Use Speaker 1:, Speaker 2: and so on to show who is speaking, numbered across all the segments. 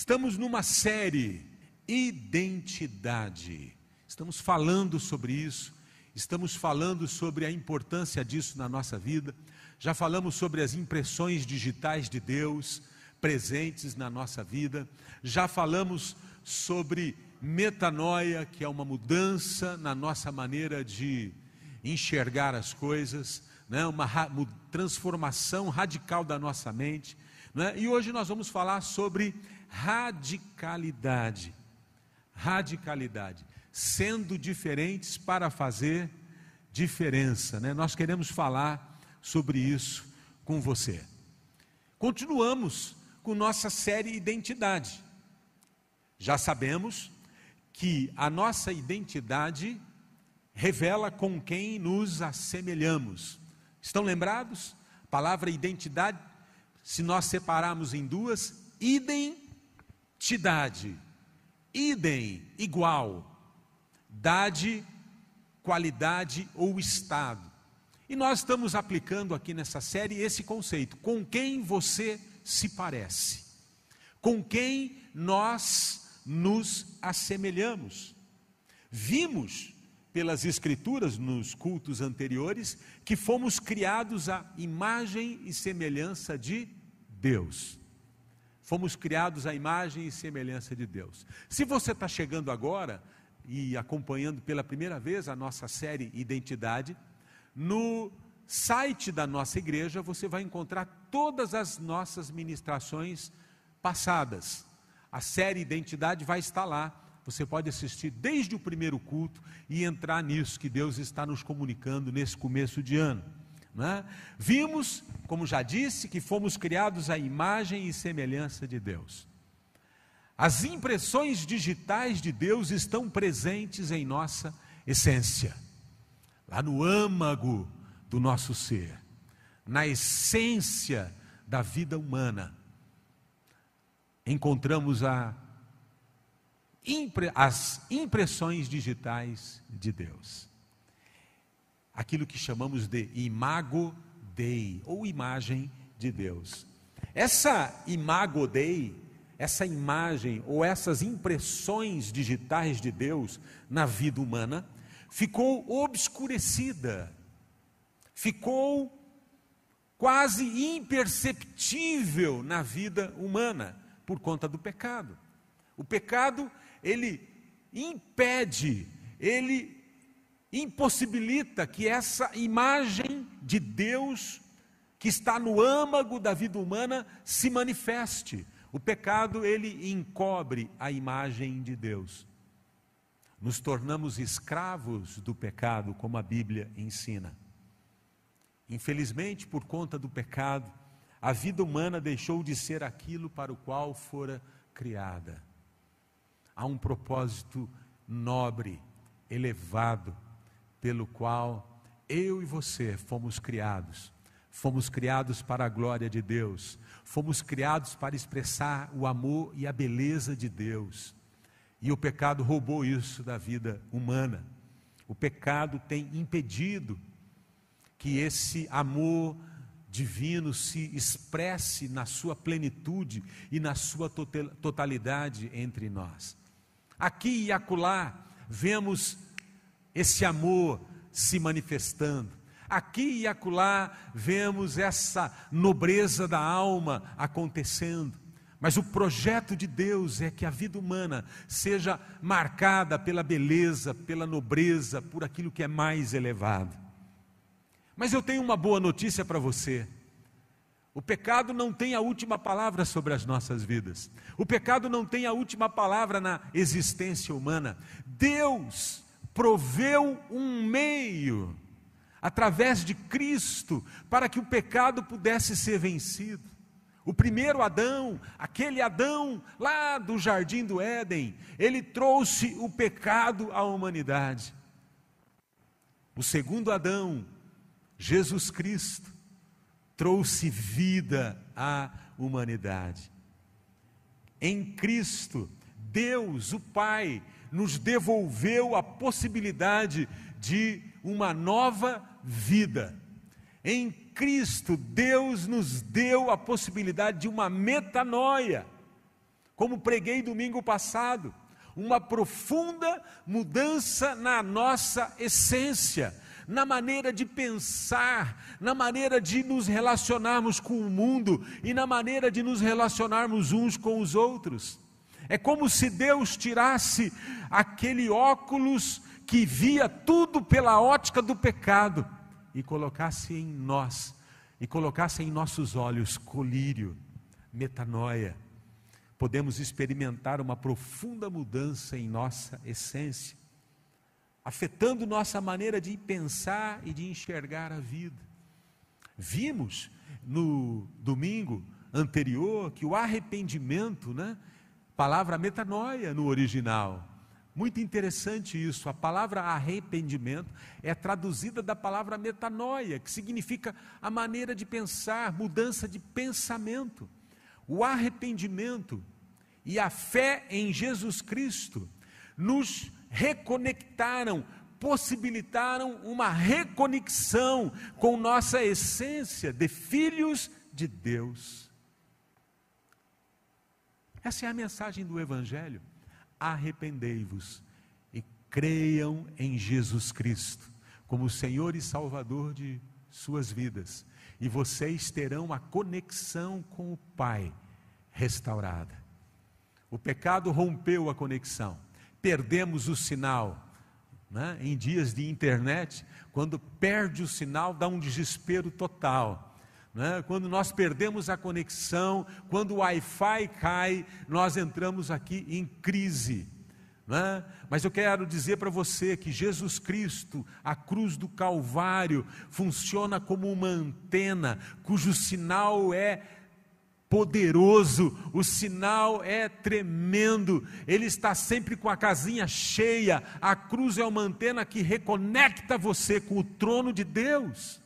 Speaker 1: Estamos numa série Identidade. Estamos falando sobre isso, estamos falando sobre a importância disso na nossa vida. Já falamos sobre as impressões digitais de Deus presentes na nossa vida. Já falamos sobre metanoia, que é uma mudança na nossa maneira de enxergar as coisas, né? uma ra transformação radical da nossa mente. Né? E hoje nós vamos falar sobre radicalidade. Radicalidade. Sendo diferentes para fazer diferença. Né? Nós queremos falar sobre isso com você. Continuamos com nossa série Identidade. Já sabemos que a nossa identidade revela com quem nos assemelhamos. Estão lembrados? A palavra identidade, se nós separarmos em duas, idem Tidade, idem, igual, dade, qualidade ou estado. E nós estamos aplicando aqui nessa série esse conceito: com quem você se parece, com quem nós nos assemelhamos. Vimos pelas Escrituras nos cultos anteriores que fomos criados à imagem e semelhança de Deus. Fomos criados à imagem e semelhança de Deus. Se você está chegando agora e acompanhando pela primeira vez a nossa série Identidade, no site da nossa igreja você vai encontrar todas as nossas ministrações passadas. A série Identidade vai estar lá. Você pode assistir desde o primeiro culto e entrar nisso que Deus está nos comunicando nesse começo de ano. Né? Vimos, como já disse, que fomos criados à imagem e semelhança de Deus. As impressões digitais de Deus estão presentes em nossa essência, lá no âmago do nosso ser, na essência da vida humana. Encontramos a, as impressões digitais de Deus aquilo que chamamos de imago Dei, ou imagem de Deus. Essa imago Dei, essa imagem ou essas impressões digitais de Deus na vida humana, ficou obscurecida, ficou quase imperceptível na vida humana por conta do pecado. O pecado, ele impede, ele impossibilita que essa imagem de Deus que está no âmago da vida humana se manifeste. O pecado ele encobre a imagem de Deus. Nos tornamos escravos do pecado, como a Bíblia ensina. Infelizmente, por conta do pecado, a vida humana deixou de ser aquilo para o qual fora criada. Há um propósito nobre, elevado, pelo qual eu e você fomos criados. Fomos criados para a glória de Deus, fomos criados para expressar o amor e a beleza de Deus. E o pecado roubou isso da vida humana. O pecado tem impedido que esse amor divino se expresse na sua plenitude e na sua totalidade entre nós. Aqui e acolá vemos esse amor se manifestando. Aqui e acolá vemos essa nobreza da alma acontecendo. Mas o projeto de Deus é que a vida humana seja marcada pela beleza, pela nobreza, por aquilo que é mais elevado. Mas eu tenho uma boa notícia para você. O pecado não tem a última palavra sobre as nossas vidas. O pecado não tem a última palavra na existência humana. Deus proveu um meio, através de Cristo, para que o pecado pudesse ser vencido. O primeiro Adão, aquele Adão lá do jardim do Éden, ele trouxe o pecado à humanidade. O segundo Adão, Jesus Cristo, trouxe vida à humanidade. Em Cristo, Deus, o Pai, nos devolveu a possibilidade de uma nova vida. Em Cristo, Deus nos deu a possibilidade de uma metanoia. como preguei domingo passado, uma profunda mudança na nossa essência, na maneira de pensar, na maneira de nos relacionarmos com o mundo e na maneira de nos relacionarmos uns com os outros. É como se Deus tirasse aquele óculos que via tudo pela ótica do pecado e colocasse em nós, e colocasse em nossos olhos colírio, metanoia. Podemos experimentar uma profunda mudança em nossa essência, afetando nossa maneira de pensar e de enxergar a vida. Vimos no domingo anterior que o arrependimento, né, palavra metanoia no original. Muito interessante isso. A palavra arrependimento é traduzida da palavra metanoia, que significa a maneira de pensar, mudança de pensamento. O arrependimento e a fé em Jesus Cristo nos reconectaram, possibilitaram uma reconexão com nossa essência de filhos de Deus. Essa é a mensagem do Evangelho. Arrependei-vos e creiam em Jesus Cristo como Senhor e Salvador de suas vidas, e vocês terão a conexão com o Pai restaurada. O pecado rompeu a conexão, perdemos o sinal. Né? Em dias de internet, quando perde o sinal, dá um desespero total. Né? Quando nós perdemos a conexão, quando o Wi-Fi cai, nós entramos aqui em crise. Né? Mas eu quero dizer para você que Jesus Cristo, a cruz do Calvário, funciona como uma antena cujo sinal é poderoso, o sinal é tremendo, ele está sempre com a casinha cheia. A cruz é uma antena que reconecta você com o trono de Deus.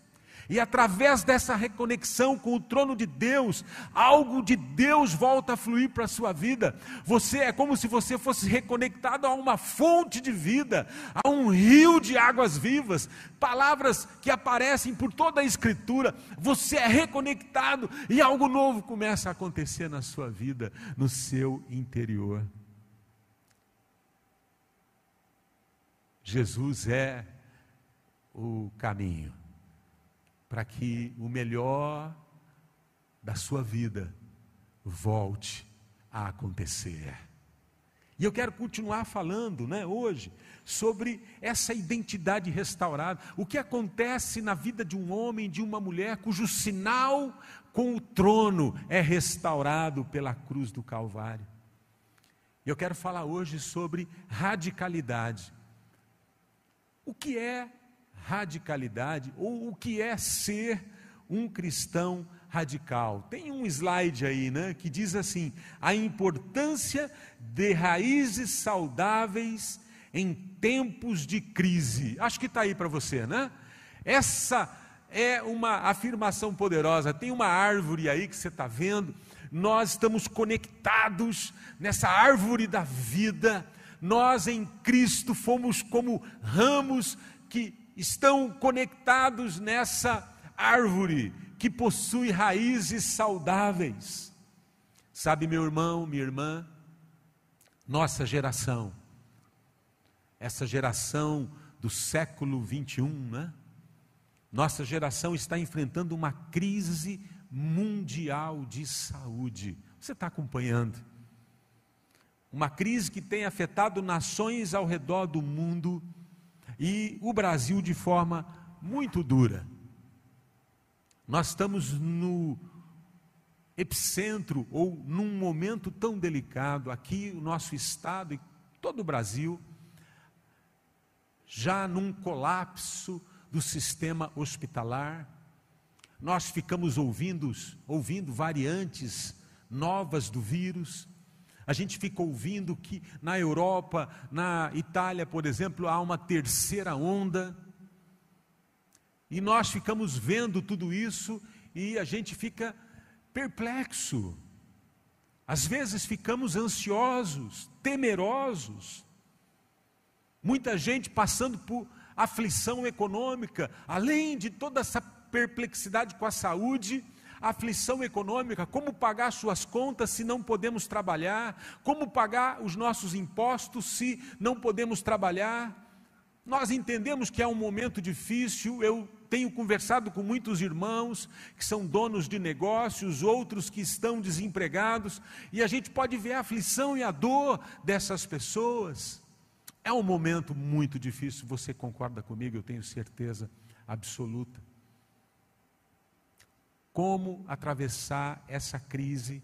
Speaker 1: E através dessa reconexão com o trono de Deus, algo de Deus volta a fluir para a sua vida. Você é como se você fosse reconectado a uma fonte de vida, a um rio de águas vivas, palavras que aparecem por toda a Escritura. Você é reconectado e algo novo começa a acontecer na sua vida, no seu interior. Jesus é o caminho para que o melhor da sua vida volte a acontecer. E eu quero continuar falando, né, hoje, sobre essa identidade restaurada. O que acontece na vida de um homem, de uma mulher, cujo sinal com o trono é restaurado pela cruz do Calvário. E eu quero falar hoje sobre radicalidade. O que é radicalidade ou o que é ser um cristão radical. Tem um slide aí, né, que diz assim: a importância de raízes saudáveis em tempos de crise. Acho que está aí para você, né? Essa é uma afirmação poderosa. Tem uma árvore aí que você está vendo. Nós estamos conectados nessa árvore da vida. Nós em Cristo fomos como ramos que estão conectados nessa árvore que possui raízes saudáveis. Sabe, meu irmão, minha irmã, nossa geração, essa geração do século 21, né? Nossa geração está enfrentando uma crise mundial de saúde. Você está acompanhando? Uma crise que tem afetado nações ao redor do mundo e o Brasil de forma muito dura. Nós estamos no epicentro ou num momento tão delicado aqui, o nosso estado e todo o Brasil, já num colapso do sistema hospitalar. Nós ficamos ouvindo, ouvindo variantes novas do vírus, a gente fica ouvindo que na Europa, na Itália, por exemplo, há uma terceira onda. E nós ficamos vendo tudo isso e a gente fica perplexo. Às vezes ficamos ansiosos, temerosos. Muita gente passando por aflição econômica, além de toda essa perplexidade com a saúde, aflição econômica, como pagar suas contas se não podemos trabalhar, como pagar os nossos impostos se não podemos trabalhar. Nós entendemos que é um momento difícil, eu tenho conversado com muitos irmãos que são donos de negócios, outros que estão desempregados, e a gente pode ver a aflição e a dor dessas pessoas. É um momento muito difícil, você concorda comigo, eu tenho certeza absoluta. Como atravessar essa crise?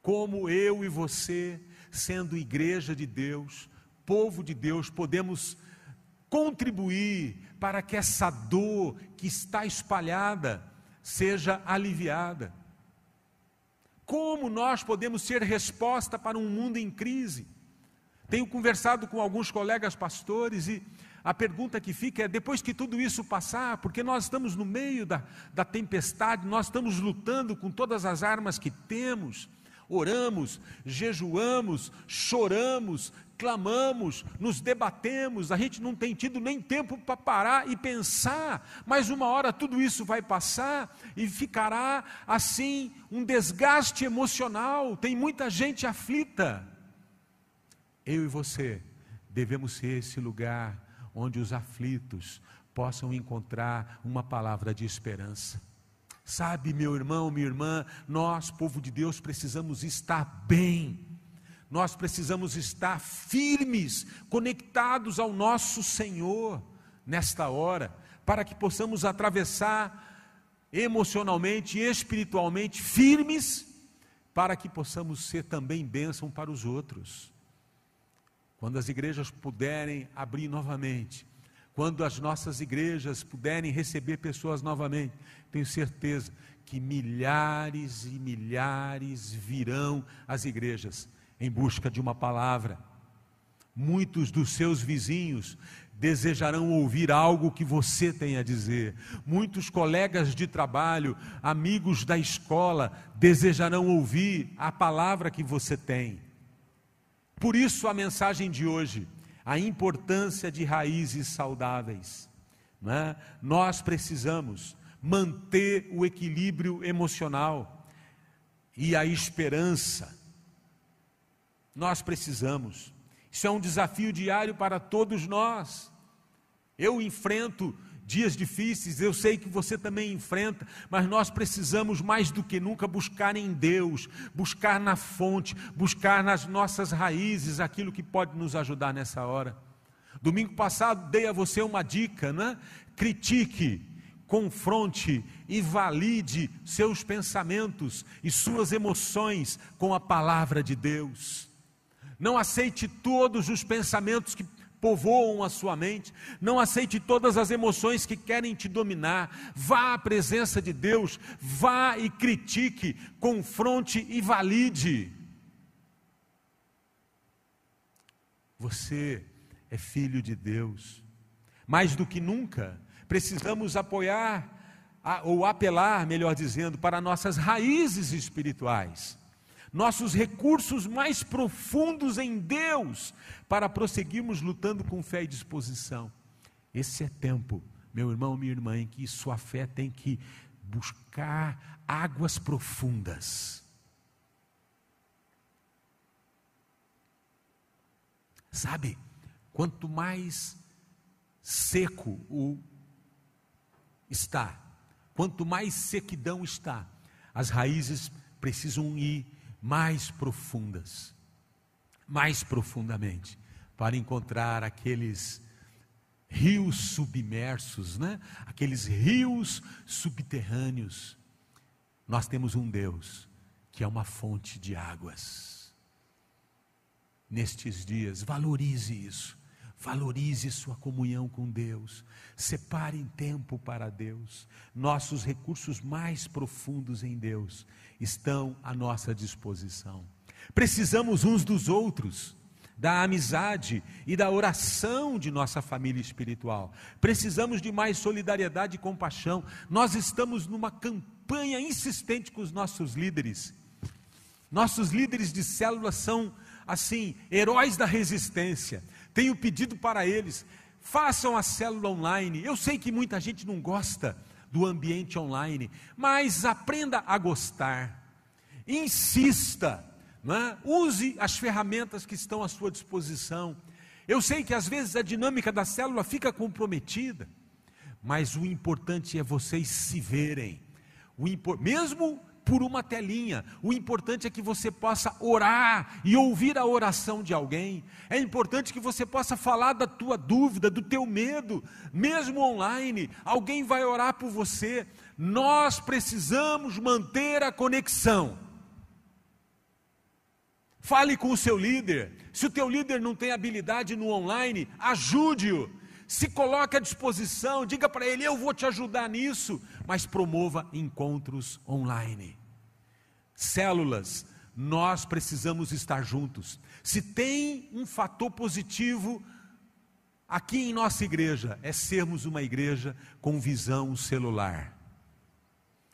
Speaker 1: Como eu e você, sendo igreja de Deus, povo de Deus, podemos contribuir para que essa dor que está espalhada seja aliviada. Como nós podemos ser resposta para um mundo em crise? Tenho conversado com alguns colegas pastores e a pergunta que fica é: depois que tudo isso passar, porque nós estamos no meio da, da tempestade, nós estamos lutando com todas as armas que temos, oramos, jejuamos, choramos, clamamos, nos debatemos, a gente não tem tido nem tempo para parar e pensar, mas uma hora tudo isso vai passar e ficará assim um desgaste emocional. Tem muita gente aflita. Eu e você devemos ser esse lugar onde os aflitos possam encontrar uma palavra de esperança. Sabe, meu irmão, minha irmã, nós, povo de Deus, precisamos estar bem nós precisamos estar firmes, conectados ao nosso Senhor nesta hora, para que possamos atravessar emocionalmente e espiritualmente firmes, para que possamos ser também bênção para os outros. Quando as igrejas puderem abrir novamente, quando as nossas igrejas puderem receber pessoas novamente, tenho certeza que milhares e milhares virão às igrejas em busca de uma palavra. Muitos dos seus vizinhos desejarão ouvir algo que você tem a dizer. Muitos colegas de trabalho, amigos da escola, desejarão ouvir a palavra que você tem. Por isso, a mensagem de hoje, a importância de raízes saudáveis. Né? Nós precisamos manter o equilíbrio emocional e a esperança nós precisamos. Isso é um desafio diário para todos nós. Eu enfrento dias difíceis, eu sei que você também enfrenta, mas nós precisamos mais do que nunca buscar em Deus, buscar na fonte, buscar nas nossas raízes aquilo que pode nos ajudar nessa hora. Domingo passado dei a você uma dica, né? Critique, confronte e valide seus pensamentos e suas emoções com a palavra de Deus. Não aceite todos os pensamentos que povoam a sua mente, não aceite todas as emoções que querem te dominar. Vá à presença de Deus, vá e critique, confronte e valide. Você é filho de Deus. Mais do que nunca, precisamos apoiar ou apelar, melhor dizendo, para nossas raízes espirituais nossos recursos mais profundos em Deus, para prosseguirmos lutando com fé e disposição. Esse é tempo, meu irmão, minha irmã, em que sua fé tem que buscar águas profundas. Sabe, quanto mais seco o está, quanto mais sequidão está, as raízes precisam ir mais profundas, mais profundamente, para encontrar aqueles rios submersos, né? aqueles rios subterrâneos. Nós temos um Deus que é uma fonte de águas. Nestes dias, valorize isso. Valorize sua comunhão com Deus. Separe tempo para Deus. Nossos recursos mais profundos em Deus estão à nossa disposição. Precisamos uns dos outros, da amizade e da oração de nossa família espiritual. Precisamos de mais solidariedade e compaixão. Nós estamos numa campanha insistente com os nossos líderes. Nossos líderes de células são, assim, heróis da resistência tenho pedido para eles, façam a célula online. Eu sei que muita gente não gosta, do ambiente online, mas aprenda a gostar, insista, é? use as ferramentas que estão à sua disposição. Eu sei que às vezes a dinâmica da célula fica comprometida, mas o importante é vocês se verem. O mesmo por uma telinha. O importante é que você possa orar e ouvir a oração de alguém. É importante que você possa falar da tua dúvida, do teu medo, mesmo online. Alguém vai orar por você. Nós precisamos manter a conexão. Fale com o seu líder. Se o teu líder não tem habilidade no online, ajude-o. Se coloque à disposição, diga para ele: eu vou te ajudar nisso, mas promova encontros online. Células, nós precisamos estar juntos. Se tem um fator positivo aqui em nossa igreja, é sermos uma igreja com visão celular.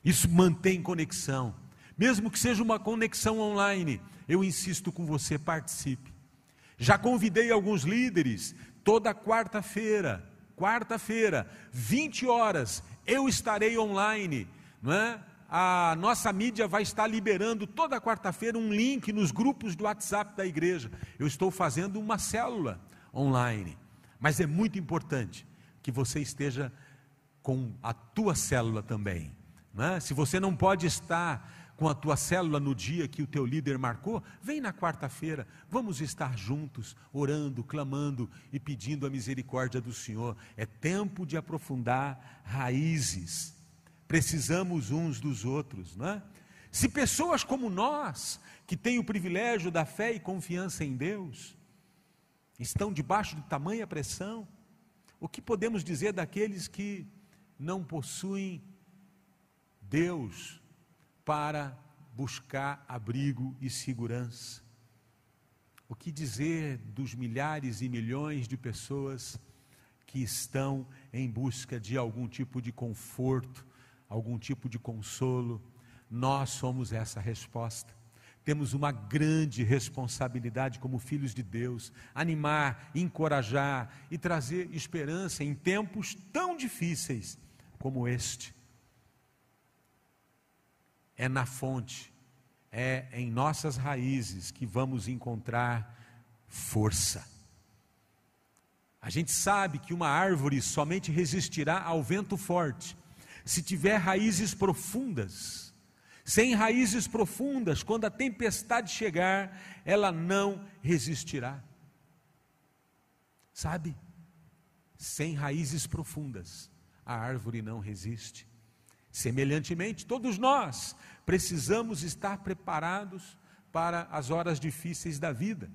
Speaker 1: Isso mantém conexão, mesmo que seja uma conexão online eu insisto com você, participe. Já convidei alguns líderes, toda quarta-feira, quarta-feira, 20 horas, eu estarei online, não é? A nossa mídia vai estar liberando toda quarta-feira um link nos grupos do WhatsApp da igreja. Eu estou fazendo uma célula online, mas é muito importante que você esteja com a tua célula também. É? Se você não pode estar com a tua célula no dia que o teu líder marcou, vem na quarta-feira, vamos estar juntos, orando, clamando e pedindo a misericórdia do Senhor. É tempo de aprofundar raízes. Precisamos uns dos outros, não é? Se pessoas como nós, que têm o privilégio da fé e confiança em Deus, estão debaixo de tamanha pressão, o que podemos dizer daqueles que não possuem Deus para buscar abrigo e segurança. O que dizer dos milhares e milhões de pessoas que estão em busca de algum tipo de conforto, algum tipo de consolo? Nós somos essa resposta. Temos uma grande responsabilidade como filhos de Deus, animar, encorajar e trazer esperança em tempos tão difíceis como este é na fonte, é em nossas raízes que vamos encontrar força. A gente sabe que uma árvore somente resistirá ao vento forte se tiver raízes profundas. Sem raízes profundas, quando a tempestade chegar, ela não resistirá. Sabe? Sem raízes profundas, a árvore não resiste. Semelhantemente, todos nós precisamos estar preparados para as horas difíceis da vida.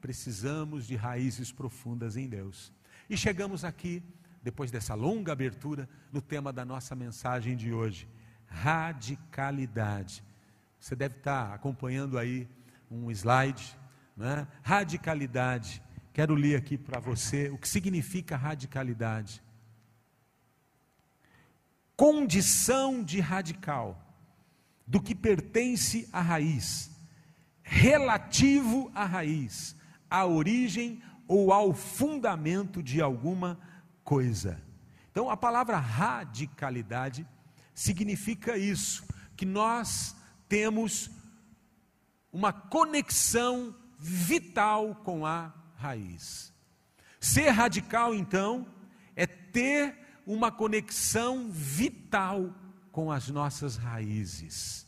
Speaker 1: Precisamos de raízes profundas em Deus. E chegamos aqui, depois dessa longa abertura, no tema da nossa mensagem de hoje: radicalidade. Você deve estar acompanhando aí um slide, né? Radicalidade. Quero ler aqui para você o que significa radicalidade condição de radical, do que pertence à raiz, relativo à raiz, à origem ou ao fundamento de alguma coisa. Então, a palavra radicalidade significa isso, que nós temos uma conexão vital com a raiz. Ser radical, então, é ter uma conexão vital com as nossas raízes.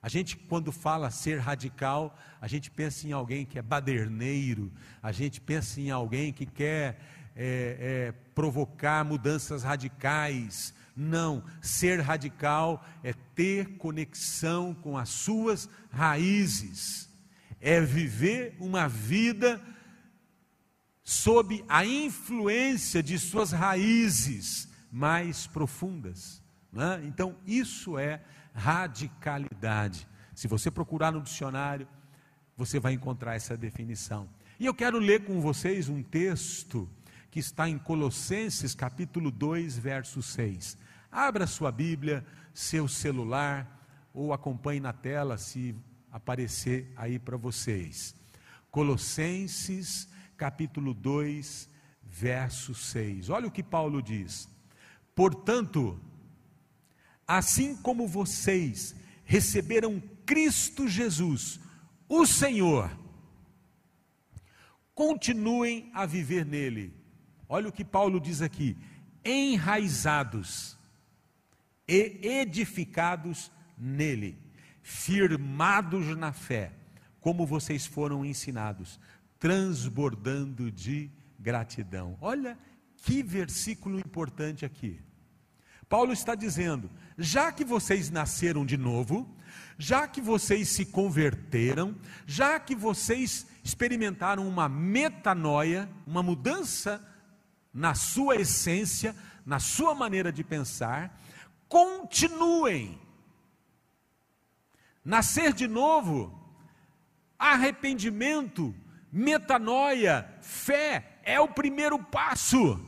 Speaker 1: A gente, quando fala ser radical, a gente pensa em alguém que é baderneiro, a gente pensa em alguém que quer é, é, provocar mudanças radicais. Não, ser radical é ter conexão com as suas raízes, é viver uma vida sob a influência de suas raízes mais profundas. Né? Então, isso é radicalidade. Se você procurar no dicionário, você vai encontrar essa definição. E eu quero ler com vocês um texto que está em Colossenses capítulo 2, verso 6. Abra sua Bíblia, seu celular, ou acompanhe na tela se aparecer aí para vocês. Colossenses capítulo 2, verso 6. Olha o que Paulo diz: Portanto, assim como vocês receberam Cristo Jesus, o Senhor, continuem a viver nele. Olha o que Paulo diz aqui: enraizados e edificados nele, firmados na fé, como vocês foram ensinados, transbordando de gratidão. Olha que versículo importante aqui. Paulo está dizendo: já que vocês nasceram de novo, já que vocês se converteram, já que vocês experimentaram uma metanoia, uma mudança na sua essência, na sua maneira de pensar, continuem. Nascer de novo, arrependimento, metanoia, fé, é o primeiro passo.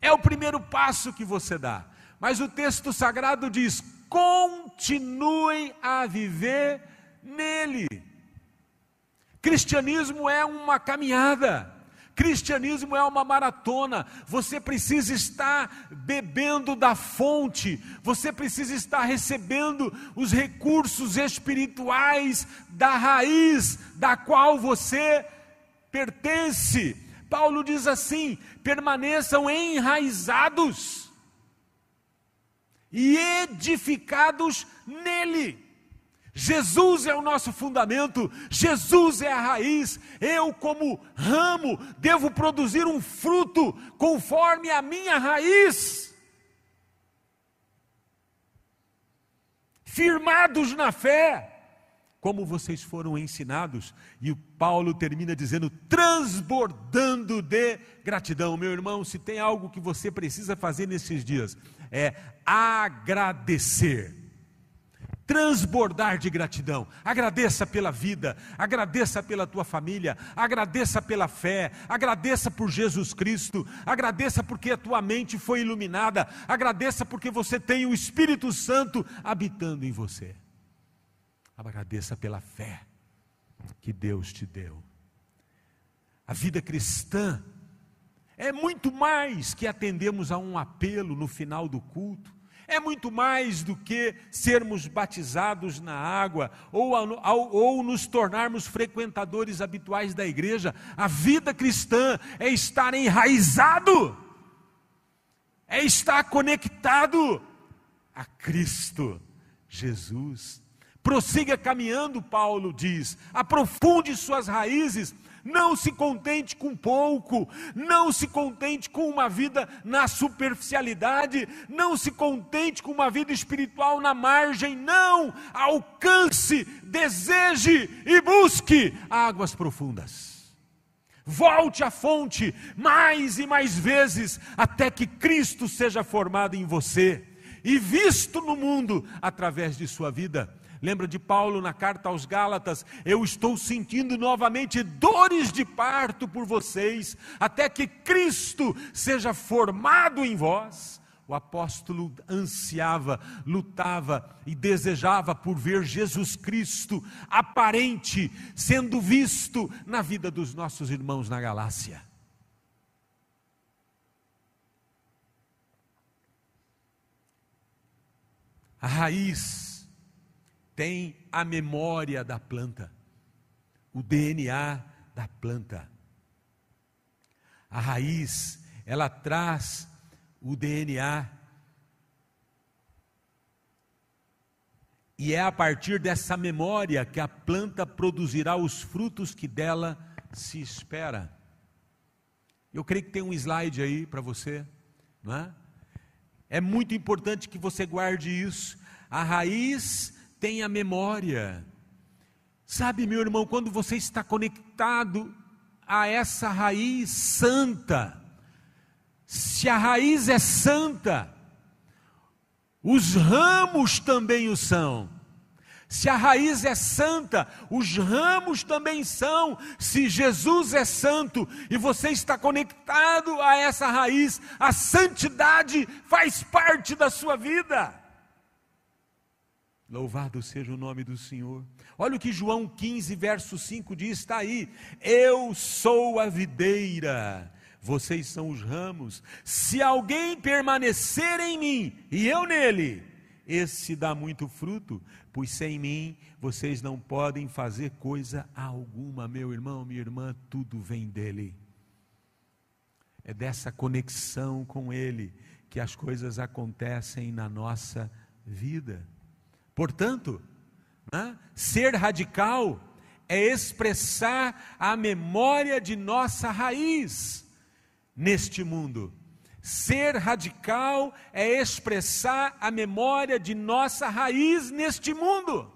Speaker 1: É o primeiro passo que você dá. Mas o texto sagrado diz: continuem a viver nele. Cristianismo é uma caminhada. Cristianismo é uma maratona, você precisa estar bebendo da fonte, você precisa estar recebendo os recursos espirituais da raiz da qual você pertence. Paulo diz assim: permaneçam enraizados e edificados nele. Jesus é o nosso fundamento, Jesus é a raiz. Eu, como ramo, devo produzir um fruto conforme a minha raiz. Firmados na fé, como vocês foram ensinados, e o Paulo termina dizendo, transbordando de gratidão. Meu irmão, se tem algo que você precisa fazer nesses dias, é agradecer transbordar de gratidão. Agradeça pela vida, agradeça pela tua família, agradeça pela fé, agradeça por Jesus Cristo, agradeça porque a tua mente foi iluminada, agradeça porque você tem o Espírito Santo habitando em você. Agradeça pela fé que Deus te deu. A vida cristã é muito mais que atendemos a um apelo no final do culto é muito mais do que sermos batizados na água ou, ou, nos tornarmos frequentadores habituais da igreja. A vida cristã é estar enraizado, é estar conectado a Cristo Jesus. Prossiga caminhando, Paulo diz, aprofunde suas raízes não se contente com pouco, não se contente com uma vida na superficialidade, não se contente com uma vida espiritual na margem, não, alcance, deseje e busque águas profundas. Volte à fonte mais e mais vezes, até que Cristo seja formado em você e visto no mundo através de sua vida. Lembra de Paulo na carta aos Gálatas? Eu estou sentindo novamente dores de parto por vocês, até que Cristo seja formado em vós. O apóstolo ansiava, lutava e desejava por ver Jesus Cristo aparente, sendo visto na vida dos nossos irmãos na Galácia. A raiz tem a memória da planta, o DNA da planta. A raiz, ela traz o DNA. E é a partir dessa memória que a planta produzirá os frutos que dela se espera. Eu creio que tem um slide aí para você, não é? É muito importante que você guarde isso. A raiz tenha memória. Sabe, meu irmão, quando você está conectado a essa raiz santa, se a raiz é santa, os ramos também o são. Se a raiz é santa, os ramos também são. Se Jesus é santo e você está conectado a essa raiz, a santidade faz parte da sua vida. Louvado seja o nome do Senhor. Olha o que João 15, verso 5 diz: está aí. Eu sou a videira, vocês são os ramos. Se alguém permanecer em mim e eu nele, esse dá muito fruto, pois sem mim vocês não podem fazer coisa alguma, meu irmão, minha irmã, tudo vem dele. É dessa conexão com ele que as coisas acontecem na nossa vida. Portanto, né, ser radical é expressar a memória de nossa raiz neste mundo. Ser radical é expressar a memória de nossa raiz neste mundo.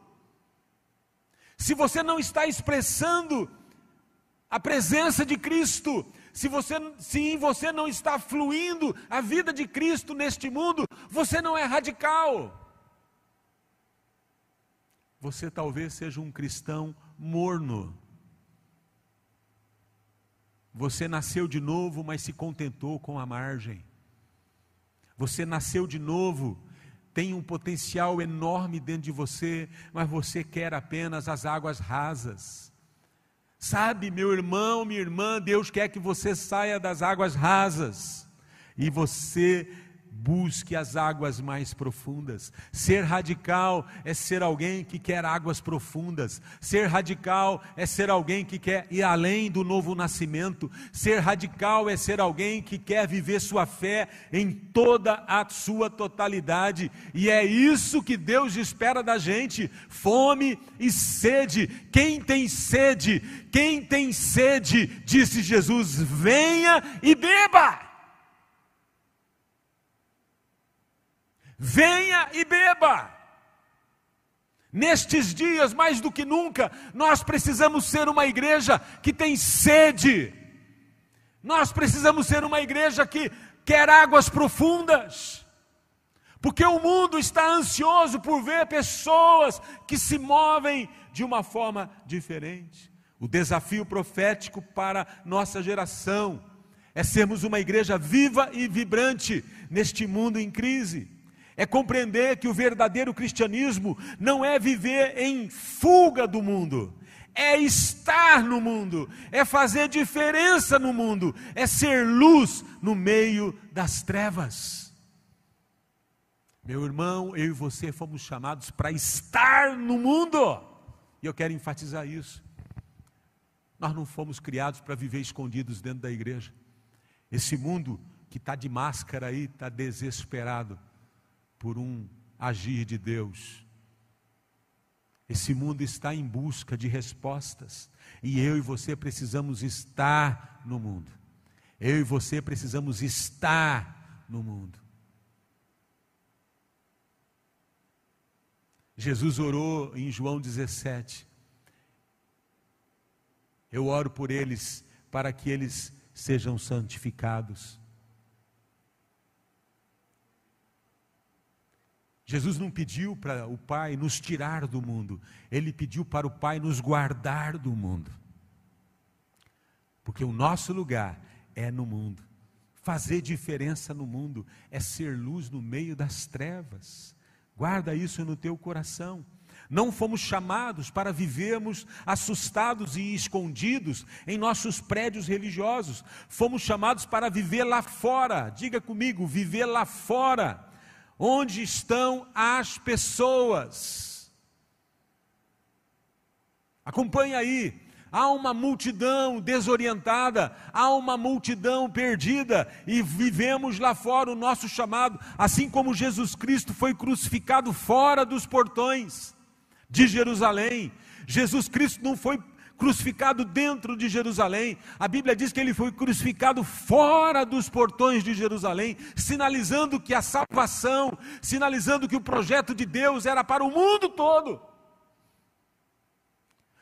Speaker 1: Se você não está expressando a presença de Cristo, se, você, se em você não está fluindo a vida de Cristo neste mundo, você não é radical. Você talvez seja um cristão morno. Você nasceu de novo, mas se contentou com a margem. Você nasceu de novo, tem um potencial enorme dentro de você, mas você quer apenas as águas rasas. Sabe, meu irmão, minha irmã, Deus quer que você saia das águas rasas e você busque as águas mais profundas. Ser radical é ser alguém que quer águas profundas. Ser radical é ser alguém que quer ir além do novo nascimento. Ser radical é ser alguém que quer viver sua fé em toda a sua totalidade. E é isso que Deus espera da gente: fome e sede. Quem tem sede, quem tem sede, disse Jesus, venha e beba. Venha e beba. Nestes dias, mais do que nunca, nós precisamos ser uma igreja que tem sede, nós precisamos ser uma igreja que quer águas profundas, porque o mundo está ansioso por ver pessoas que se movem de uma forma diferente. O desafio profético para nossa geração é sermos uma igreja viva e vibrante neste mundo em crise é compreender que o verdadeiro cristianismo não é viver em fuga do mundo, é estar no mundo, é fazer diferença no mundo, é ser luz no meio das trevas. Meu irmão, eu e você fomos chamados para estar no mundo, e eu quero enfatizar isso. Nós não fomos criados para viver escondidos dentro da igreja. Esse mundo que está de máscara aí, está desesperado por um agir de Deus. Esse mundo está em busca de respostas, e eu e você precisamos estar no mundo. Eu e você precisamos estar no mundo. Jesus orou em João 17. Eu oro por eles para que eles sejam santificados. Jesus não pediu para o Pai nos tirar do mundo, ele pediu para o Pai nos guardar do mundo. Porque o nosso lugar é no mundo. Fazer diferença no mundo é ser luz no meio das trevas. Guarda isso no teu coração. Não fomos chamados para vivermos assustados e escondidos em nossos prédios religiosos. Fomos chamados para viver lá fora. Diga comigo, viver lá fora Onde estão as pessoas? Acompanhe aí. Há uma multidão desorientada, há uma multidão perdida, e vivemos lá fora o nosso chamado, assim como Jesus Cristo foi crucificado fora dos portões de Jerusalém. Jesus Cristo não foi crucificado dentro de Jerusalém. A Bíblia diz que ele foi crucificado fora dos portões de Jerusalém, sinalizando que a salvação, sinalizando que o projeto de Deus era para o mundo todo.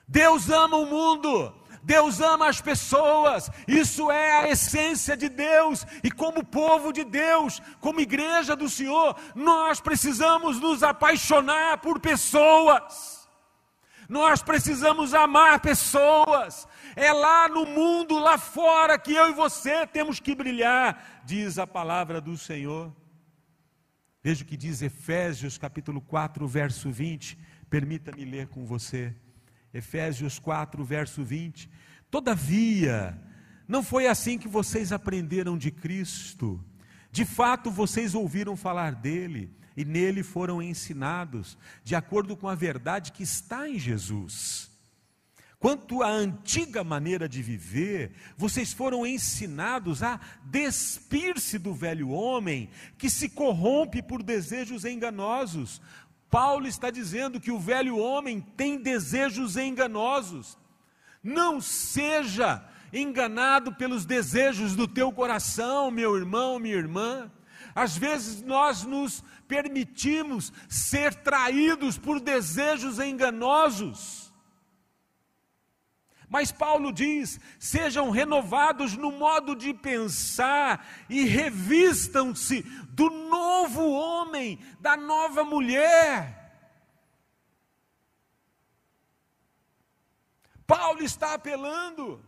Speaker 1: Deus ama o mundo. Deus ama as pessoas, isso é a essência de Deus, e como povo de Deus, como igreja do Senhor, nós precisamos nos apaixonar por pessoas. Nós precisamos amar pessoas. É lá no mundo, lá fora, que eu e você temos que brilhar, diz a palavra do Senhor. Veja o que diz Efésios capítulo 4, verso 20. Permita-me ler com você. Efésios 4, verso 20. Todavia, não foi assim que vocês aprenderam de Cristo, De fato, vocês ouviram falar dele e nele foram ensinados, de acordo com a verdade que está em Jesus. Quanto à antiga maneira de viver, vocês foram ensinados a despir-se do velho homem que se corrompe por desejos enganosos. Paulo está dizendo que o velho homem tem desejos enganosos. Não seja enganado pelos desejos do teu coração, meu irmão, minha irmã. Às vezes nós nos permitimos ser traídos por desejos enganosos. Mas Paulo diz: sejam renovados no modo de pensar e revistam-se do novo homem, da nova mulher. Paulo está apelando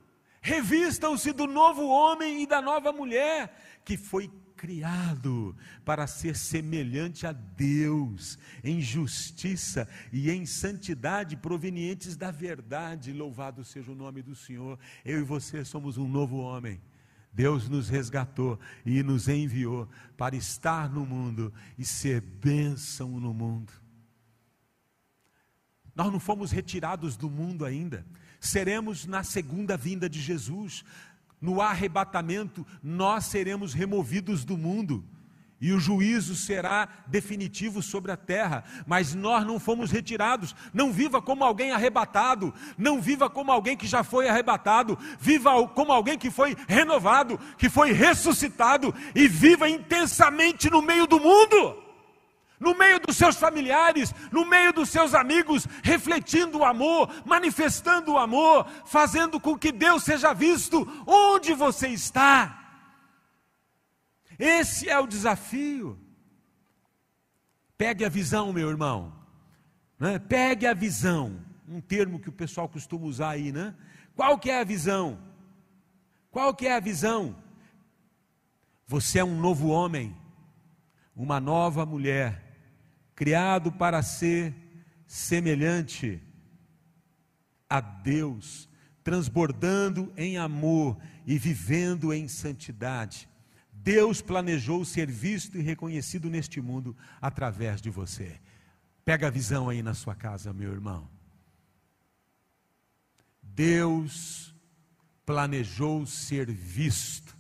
Speaker 1: revistam-se do novo homem e da nova mulher, que foi criado para ser semelhante a Deus, em justiça e em santidade provenientes da verdade. Louvado seja o nome do Senhor. Eu e você somos um novo homem. Deus nos resgatou e nos enviou para estar no mundo e ser bênção no mundo. Nós não fomos retirados do mundo ainda, seremos na segunda vinda de Jesus. No arrebatamento, nós seremos removidos do mundo. E o juízo será definitivo sobre a terra, mas nós não fomos retirados. Não viva como alguém arrebatado, não viva como alguém que já foi arrebatado, viva como alguém que foi renovado, que foi ressuscitado e viva intensamente no meio do mundo no meio dos seus familiares, no meio dos seus amigos, refletindo o amor, manifestando o amor, fazendo com que Deus seja visto onde você está. Esse é o desafio. Pegue a visão, meu irmão. Né? Pegue a visão. Um termo que o pessoal costuma usar aí, né? Qual que é a visão? Qual que é a visão? Você é um novo homem, uma nova mulher criado para ser semelhante a Deus, transbordando em amor e vivendo em santidade. Deus planejou ser visto e reconhecido neste mundo através de você. Pega a visão aí na sua casa, meu irmão. Deus planejou ser visto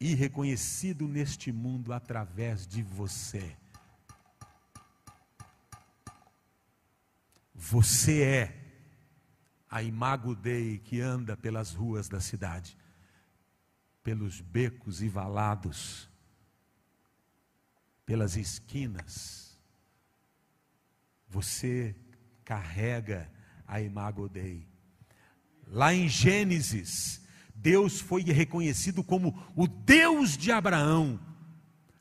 Speaker 1: e reconhecido neste mundo através de você. Você é a imago Dei que anda pelas ruas da cidade, pelos becos e valados, pelas esquinas. Você carrega a imago Dei. Lá em Gênesis, Deus foi reconhecido como o Deus de Abraão,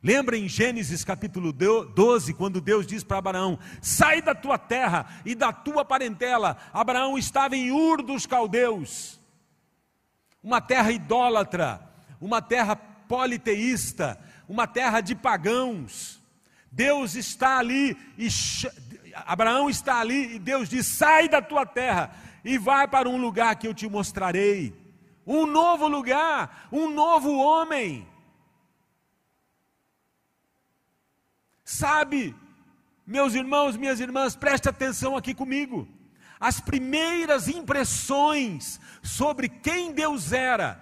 Speaker 1: Lembra em Gênesis capítulo 12, quando Deus diz para Abraão: Sai da tua terra e da tua parentela. Abraão estava em Ur dos Caldeus, uma terra idólatra, uma terra politeísta, uma terra de pagãos. Deus está ali e Abraão está ali e Deus diz: Sai da tua terra e vai para um lugar que eu te mostrarei. Um novo lugar, um novo homem. Sabe, meus irmãos, minhas irmãs, preste atenção aqui comigo. As primeiras impressões sobre quem Deus era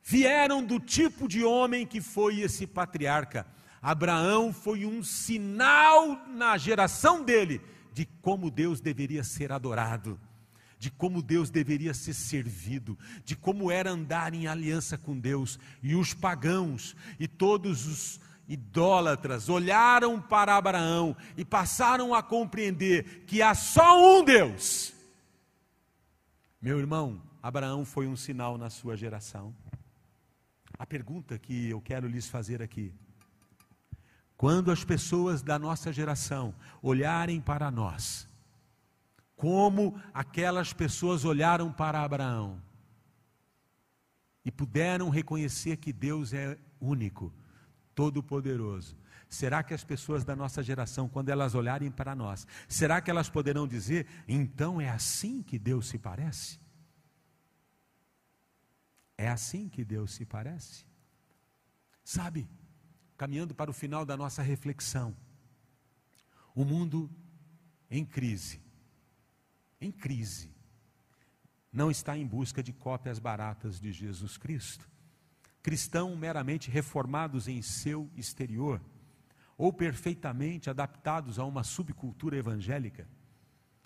Speaker 1: vieram do tipo de homem que foi esse patriarca. Abraão foi um sinal na geração dele de como Deus deveria ser adorado, de como Deus deveria ser servido, de como era andar em aliança com Deus. E os pagãos e todos os idólatras olharam para Abraão e passaram a compreender que há só um Deus. Meu irmão, Abraão foi um sinal na sua geração. A pergunta que eu quero lhes fazer aqui: quando as pessoas da nossa geração olharem para nós, como aquelas pessoas olharam para Abraão e puderam reconhecer que Deus é único, Todo-Poderoso. Será que as pessoas da nossa geração, quando elas olharem para nós, será que elas poderão dizer, então é assim que Deus se parece? É assim que Deus se parece? Sabe, caminhando para o final da nossa reflexão, o mundo em crise, em crise, não está em busca de cópias baratas de Jesus Cristo. Cristãos meramente reformados em seu exterior, ou perfeitamente adaptados a uma subcultura evangélica,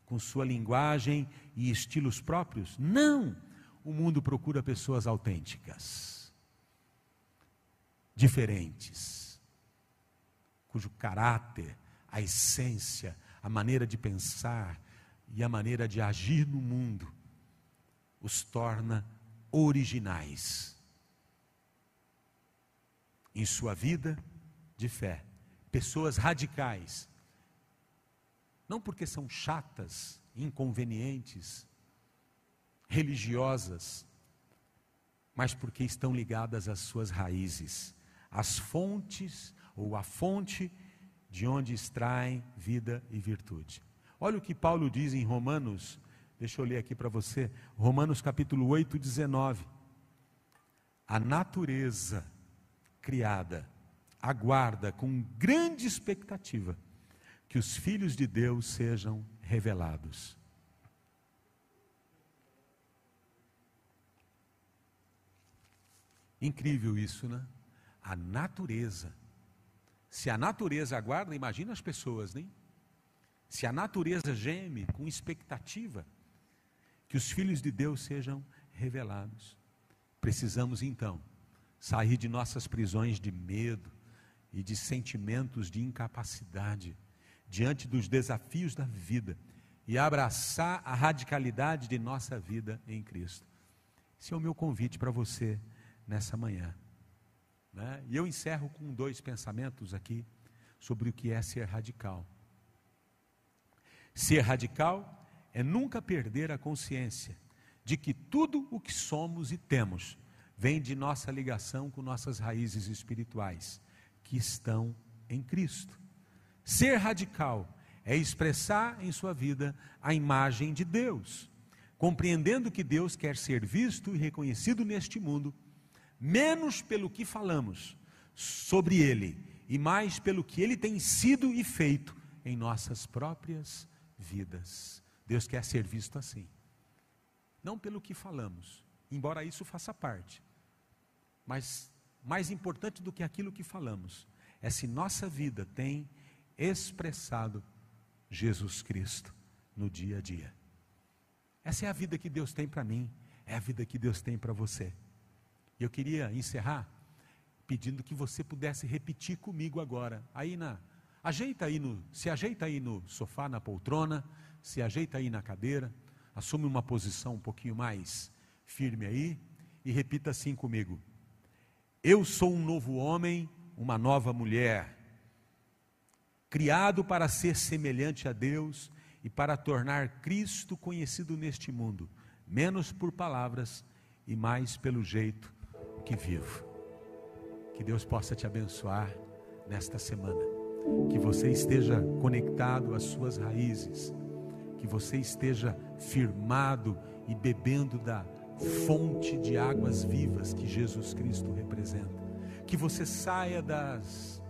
Speaker 1: com sua linguagem e estilos próprios? Não! O mundo procura pessoas autênticas, diferentes, cujo caráter, a essência, a maneira de pensar e a maneira de agir no mundo os torna originais em sua vida de fé. Pessoas radicais, não porque são chatas, inconvenientes, religiosas, mas porque estão ligadas às suas raízes, às fontes ou à fonte de onde extraem vida e virtude. Olha o que Paulo diz em Romanos Deixa eu ler aqui para você, Romanos capítulo 8, 19. A natureza criada aguarda com grande expectativa que os filhos de Deus sejam revelados. Incrível isso, né? A natureza. Se a natureza aguarda, imagina as pessoas, nem? Se a natureza geme com expectativa, que os filhos de Deus sejam revelados. Precisamos então sair de nossas prisões de medo e de sentimentos de incapacidade diante dos desafios da vida e abraçar a radicalidade de nossa vida em Cristo. Esse é o meu convite para você nessa manhã. Né? E eu encerro com dois pensamentos aqui sobre o que é ser radical. Ser radical é nunca perder a consciência de que tudo o que somos e temos vem de nossa ligação com nossas raízes espirituais, que estão em Cristo. Ser radical é expressar em sua vida a imagem de Deus, compreendendo que Deus quer ser visto e reconhecido neste mundo, menos pelo que falamos sobre Ele e mais pelo que Ele tem sido e feito em nossas próprias vidas. Deus quer ser visto assim. Não pelo que falamos, embora isso faça parte. Mas mais importante do que aquilo que falamos é se nossa vida tem expressado Jesus Cristo no dia a dia. Essa é a vida que Deus tem para mim, é a vida que Deus tem para você. E eu queria encerrar pedindo que você pudesse repetir comigo agora, aí na ajeita aí no, se ajeita aí no sofá, na poltrona, se ajeita aí na cadeira, assume uma posição um pouquinho mais firme aí e repita assim comigo: Eu sou um novo homem, uma nova mulher, criado para ser semelhante a Deus e para tornar Cristo conhecido neste mundo, menos por palavras e mais pelo jeito que vivo. Que Deus possa te abençoar nesta semana. Que você esteja conectado às suas raízes que você esteja firmado e bebendo da fonte de águas vivas que Jesus Cristo representa. Que você saia das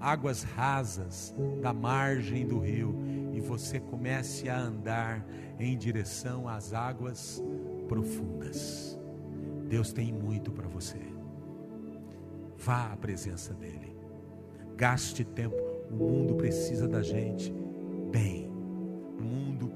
Speaker 1: águas rasas, da margem do rio, e você comece a andar em direção às águas profundas. Deus tem muito para você. Vá à presença dEle. Gaste tempo. O mundo precisa da gente bem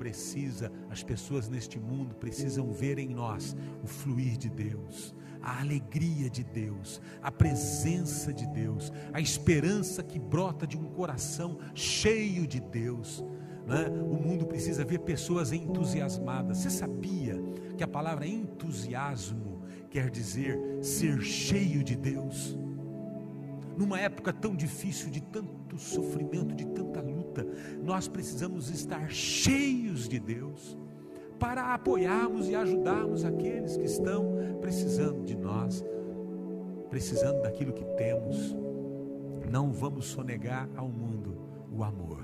Speaker 1: precisa, as pessoas neste mundo precisam ver em nós o fluir de Deus, a alegria de Deus, a presença de Deus, a esperança que brota de um coração cheio de Deus. Né? O mundo precisa ver pessoas entusiasmadas. Você sabia que a palavra entusiasmo quer dizer ser cheio de Deus? numa época tão difícil, de tanto sofrimento, de tanta luta, nós precisamos estar cheios de Deus para apoiarmos e ajudarmos aqueles que estão precisando de nós, precisando daquilo que temos. Não vamos sonegar ao mundo o amor.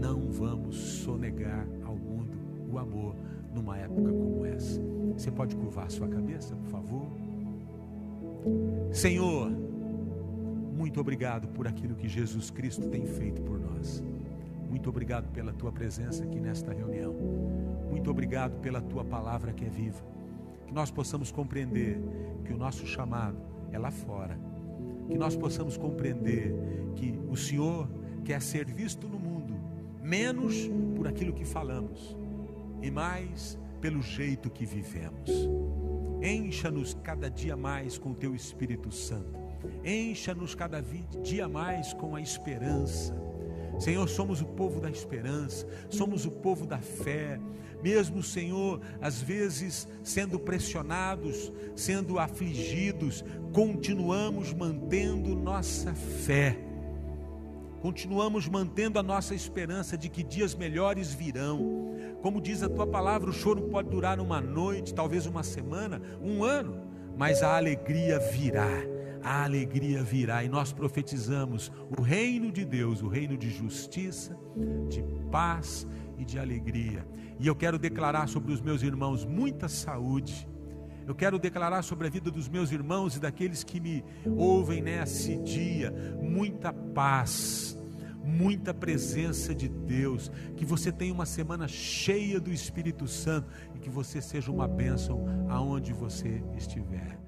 Speaker 1: Não vamos sonegar ao mundo o amor numa época como essa. Você pode curvar sua cabeça, por favor? Senhor, muito obrigado por aquilo que Jesus Cristo tem feito por nós. Muito obrigado pela tua presença aqui nesta reunião. Muito obrigado pela tua palavra que é viva. Que nós possamos compreender que o nosso chamado é lá fora. Que nós possamos compreender que o Senhor quer ser visto no mundo, menos por aquilo que falamos e mais pelo jeito que vivemos. Encha-nos cada dia mais com o teu Espírito Santo. Encha-nos cada dia mais com a esperança. Senhor, somos o povo da esperança, somos o povo da fé. Mesmo, Senhor, às vezes sendo pressionados, sendo afligidos, continuamos mantendo nossa fé. Continuamos mantendo a nossa esperança de que dias melhores virão. Como diz a tua palavra, o choro pode durar uma noite, talvez uma semana, um ano, mas a alegria virá. A alegria virá e nós profetizamos o reino de Deus, o reino de justiça, de paz e de alegria. E eu quero declarar sobre os meus irmãos muita saúde. Eu quero declarar sobre a vida dos meus irmãos e daqueles que me ouvem nesse dia muita paz, muita presença de Deus, que você tenha uma semana cheia do Espírito Santo e que você seja uma bênção aonde você estiver.